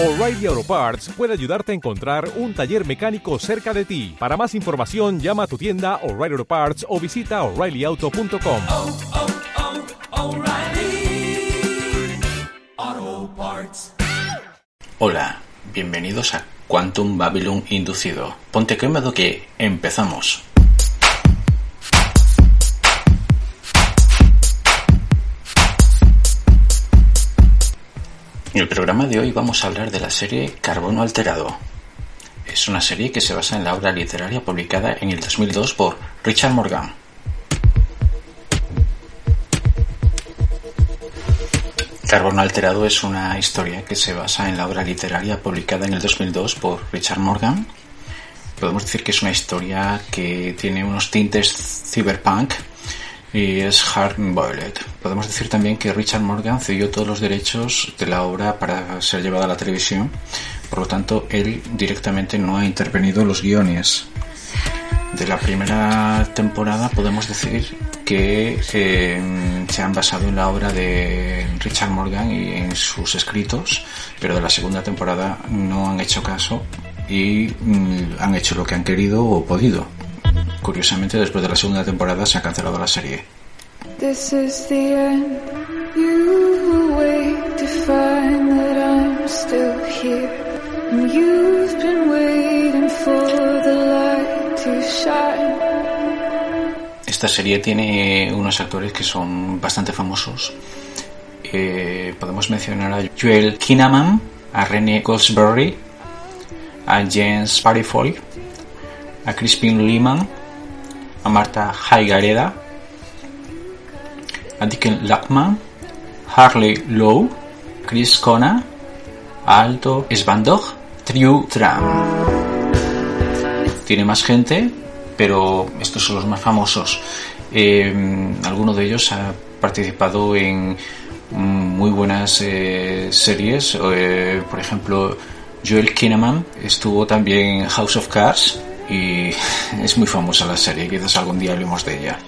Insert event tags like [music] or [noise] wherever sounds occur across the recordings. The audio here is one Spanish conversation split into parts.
O'Reilly Auto Parts puede ayudarte a encontrar un taller mecánico cerca de ti. Para más información, llama a tu tienda O'Reilly Auto Parts o visita oreillyauto.com. oh, oh, Parts. Hola, bienvenidos a Quantum Babylon Inducido. Ponte cómodo que empezamos. En el programa de hoy vamos a hablar de la serie Carbono Alterado. Es una serie que se basa en la obra literaria publicada en el 2002 por Richard Morgan. Carbono Alterado es una historia que se basa en la obra literaria publicada en el 2002 por Richard Morgan. Podemos decir que es una historia que tiene unos tintes cyberpunk y es hard-boiled. Podemos decir también que Richard Morgan cedió todos los derechos de la obra para ser llevada a la televisión, por lo tanto él directamente no ha intervenido en los guiones. De la primera temporada podemos decir que eh, se han basado en la obra de Richard Morgan y en sus escritos, pero de la segunda temporada no han hecho caso y mm, han hecho lo que han querido o podido. Curiosamente, después de la segunda temporada se ha cancelado la serie. This is the end. You wait to find that I'm still here. And you've been waiting for the light to shine. Esta serie tiene unos actores que son bastante famosos. Eh, podemos mencionar a Joel Kinnaman, a René Goldsberry, a James Parifoy, a Crispin Lehman, a Marta Haigareda, a Dicken Lackman, Harley Lowe, Chris Cona, Alto Svandog, Triu Tram. Tiene más gente, pero estos son los más famosos. Eh, alguno de ellos ha participado en muy buenas eh, series. eh, por ejemplo, Joel Kinnaman estuvo también en House of Cards y [laughs] es muy famosa la serie. Quizás algún día hablemos de ella.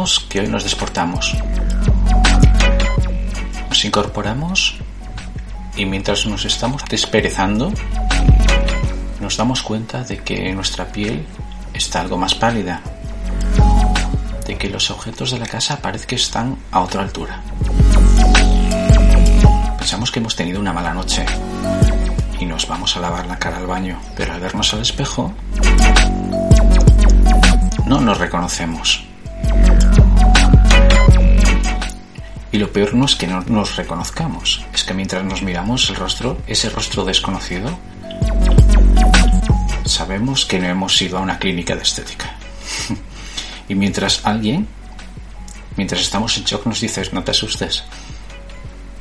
Que hoy nos desportamos. Nos incorporamos y mientras nos estamos desperezando, nos damos cuenta de que nuestra piel está algo más pálida, de que los objetos de la casa parece que están a otra altura. Pensamos que hemos tenido una mala noche y nos vamos a lavar la cara al baño, pero al vernos al espejo no nos reconocemos. Y lo peor no es que no nos reconozcamos, es que mientras nos miramos el rostro, ese rostro desconocido, sabemos que no hemos ido a una clínica de estética. [laughs] y mientras alguien, mientras estamos en shock, nos dices, no te asustes,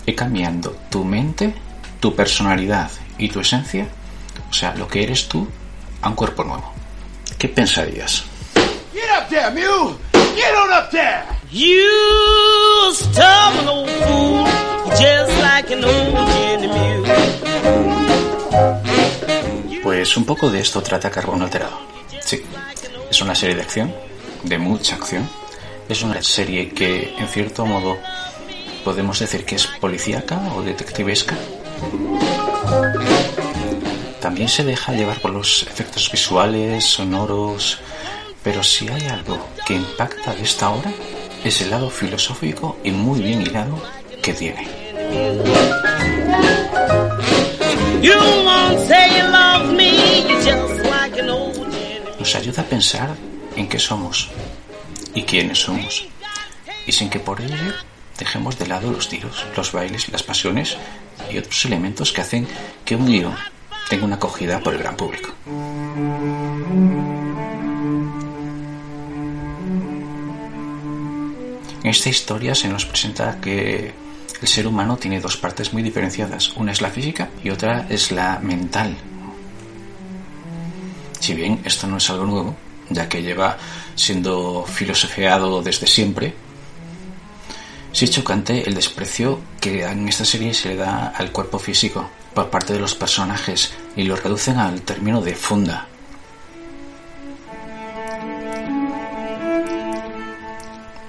y cambiando tu mente, tu personalidad y tu esencia, o sea, lo que eres tú, a un cuerpo nuevo. ¿Qué pensarías? Get up there, Mew! Get on up there! Pues un poco de esto trata Carbono Alterado. Sí, es una serie de acción, de mucha acción. Es una serie que, en cierto modo, podemos decir que es policíaca o detectivesca. También se deja llevar por los efectos visuales, sonoros, pero si hay algo que impacta de esta obra, es el lado filosófico y muy bien hilado que tiene. Nos ayuda a pensar en qué somos y quiénes somos, y sin que por ello dejemos de lado los tiros, los bailes, las pasiones y otros elementos que hacen que un guion tenga una acogida por el gran público. Esta historia se nos presenta que el ser humano tiene dos partes muy diferenciadas. Una es la física y otra es la mental. Si bien esto no es algo nuevo, ya que lleva siendo filosofiado desde siempre, sí es chocante el desprecio que en esta serie se le da al cuerpo físico. por parte de los personajes y lo reducen al término de funda.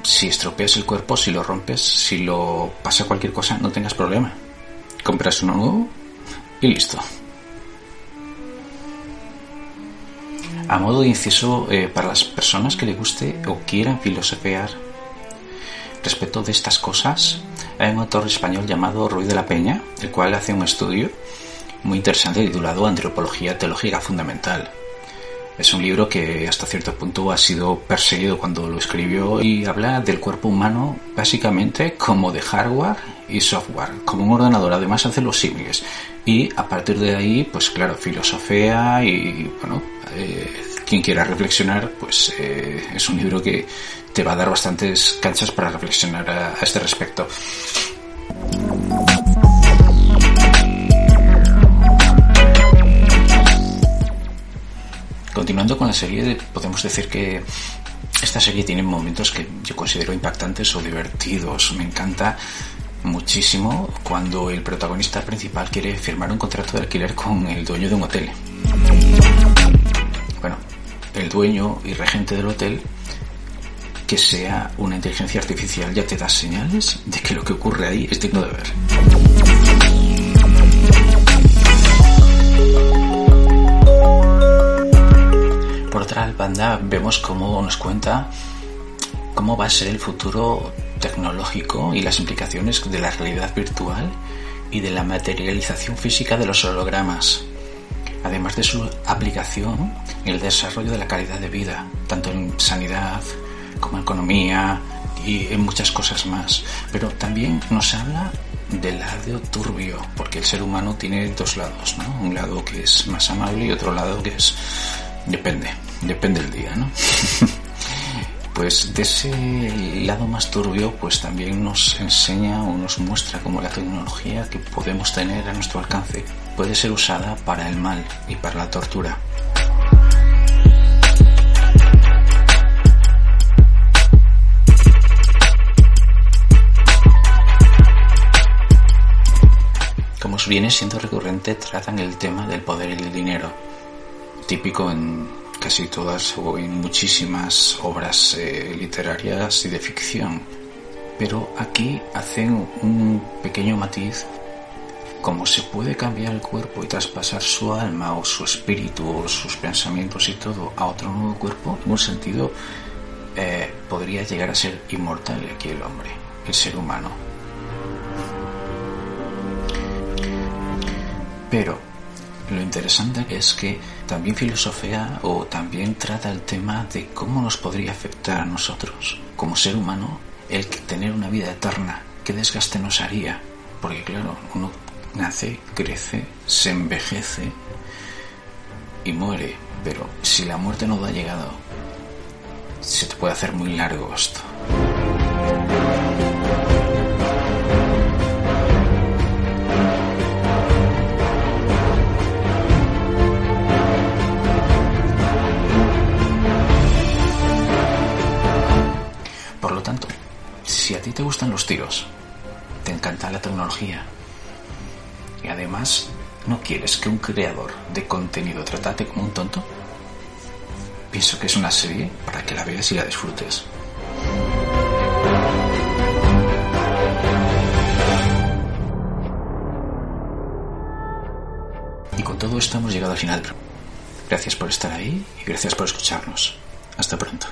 Si estropeas el cuerpo, si lo rompes, si lo pasa cualquier cosa, no tengas problema. Compras uno nuevo y listo. A modo de inciso, eh, para las personas que le guste o quieran filosofear respecto de estas cosas, hay un autor español llamado Ruiz de la Peña, el cual hace un estudio muy interesante titulado Antropología Teológica Fundamental. Es un libro que hasta cierto punto ha sido perseguido cuando lo escribió y habla del cuerpo humano básicamente como de hardware y software, como un ordenador, además hace los símiles. Y a partir de ahí, pues claro, filosofía y bueno, eh, quien quiera reflexionar, pues eh, es un libro que te va a dar bastantes canchas para reflexionar a, a este respecto. Continuando con la serie, podemos decir que esta serie tiene momentos que yo considero impactantes o divertidos. Me encanta muchísimo cuando el protagonista principal quiere firmar un contrato de alquiler con el dueño de un hotel. Bueno, el dueño y regente del hotel que sea una inteligencia artificial ya te da señales de que lo que ocurre ahí es digno de ver. Otra banda, vemos cómo nos cuenta cómo va a ser el futuro tecnológico y las implicaciones de la realidad virtual y de la materialización física de los hologramas, además de su aplicación en el desarrollo de la calidad de vida, tanto en sanidad como en economía y en muchas cosas más. Pero también nos habla del lado turbio, porque el ser humano tiene dos lados, ¿no? Un lado que es más amable y otro lado que es... depende, depende del día, ¿no? [laughs] pues de ese lado más turbio pues también nos enseña o nos muestra cómo la tecnología que podemos tener a nuestro alcance puede ser usada para el mal y para la tortura. Como viene siendo recurrente, tratan el tema del poder y el dinero, típico en casi todas o en muchísimas obras eh, literarias y de ficción. Pero aquí hacen un pequeño matiz como se puede cambiar el cuerpo y traspasar su alma o su espíritu o sus pensamientos y todo a otro nuevo cuerpo, en un sentido eh, podría llegar a ser inmortal aquí el hombre, el ser humano. Pero lo interesante es que también filosofía o también trata el tema de cómo nos podría afectar a nosotros como ser humano el tener una vida eterna, qué desgaste nos haría, porque claro, uno nace, crece, se envejece y muere, pero si la muerte no ha llegado, se te puede hacer muy largo esto. Te encanta la tecnología y además no quieres que un creador de contenido te trate como un tonto, pienso que es una serie para que la veas y la disfrutes. Y con todo esto hemos llegado al final. Gracias por estar ahí y gracias por escucharnos. Hasta pronto.